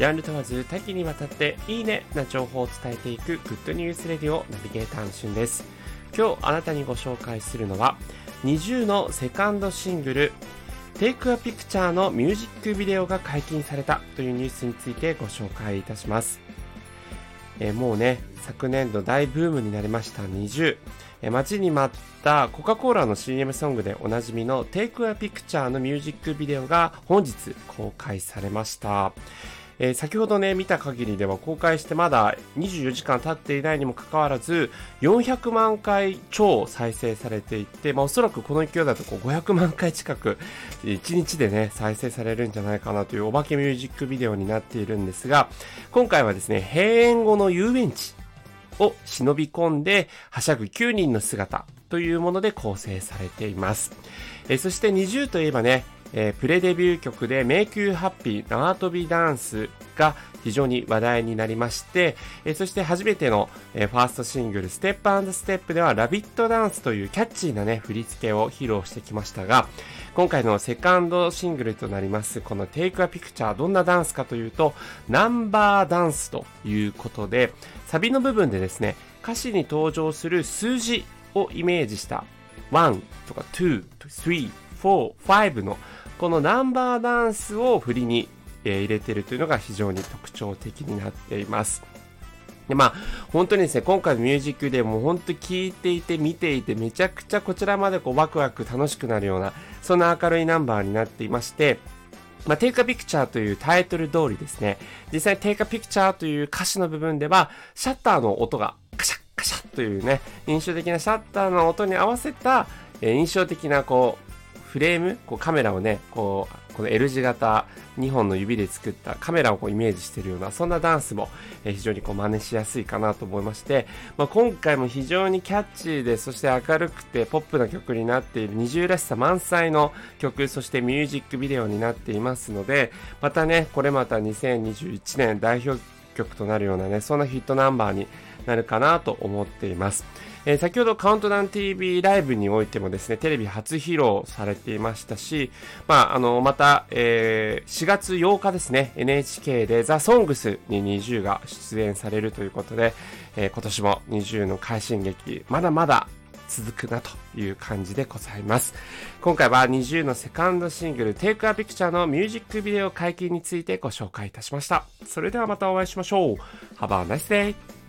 ジャンル問わず多岐にわたっていいねな情報を伝えていくグッドニュースレディオナビゲーターのしゅんです。今日あなたにご紹介するのは NiziU のセカンドシングル Take a Picture のミュージックビデオが解禁されたというニュースについてご紹介いたします。えー、もうね、昨年度大ブームになりました NiziU。待ちに待ったコカ・コーラの CM ソングでおなじみの Take a Picture のミュージックビデオが本日公開されました。えー、先ほどね、見た限りでは公開してまだ24時間経っていないにもかかわらず、400万回超再生されていて、まあ、おそらくこの勢いだとこう500万回近く、1日でね、再生されるんじゃないかなというお化けミュージックビデオになっているんですが、今回はですね、閉園後の遊園地を忍び込んで、はしゃぐ9人の姿というもので構成されています。えー、そして20といえばね、えー、プレデビュー曲で Make you happy 縄跳びダンスが非常に話題になりまして、えー、そして初めての、えー、ファーストシングル Step and a step ではラビットダンスというキャッチーなね、振り付けを披露してきましたが、今回のセカンドシングルとなりますこの Take a Picture どんなダンスかというとナンバーダンスということでサビの部分でですね歌詞に登場する数字をイメージした1とか2、3、4、5のこのナンバーダンスを振りに、え、入れてるというのが非常に特徴的になっています。で、まあ、本当にですね、今回のミュージックでも本当聴いていて、見ていて、めちゃくちゃこちらまでこうワクワク楽しくなるような、そんな明るいナンバーになっていまして、まあ、Take a Picture というタイトル通りですね、実際 Take a Picture という歌詞の部分では、シャッターの音がカシャッカシャッというね、印象的なシャッターの音に合わせた、え、印象的なこう、フレーム、こうカメラをね、こう、この L 字型2本の指で作ったカメラをこうイメージしてるような、そんなダンスも、非常にこう真似しやすいかなと思いまして、まあ、今回も非常にキャッチーで、そして明るくてポップな曲になっている二重らしさ満載の曲、そしてミュージックビデオになっていますので、またね、これまた2021年代表曲となるようなね、そんなヒットナンバーになるかなと思っています。えー、先ほどカウントダウン TV ライブにおいてもですね、テレビ初披露されていましたし、まあ、あの、また、えー、4月8日ですね、NHK でザ・ソングスに NiziU が出演されるということで、えー、今年も NiziU の快進撃、まだまだ続くなという感じでございます。今回は NiziU のセカンドシングル Take a Picture のミュージックビデオ解禁についてご紹介いたしました。それではまたお会いしましょう。Have a nice day!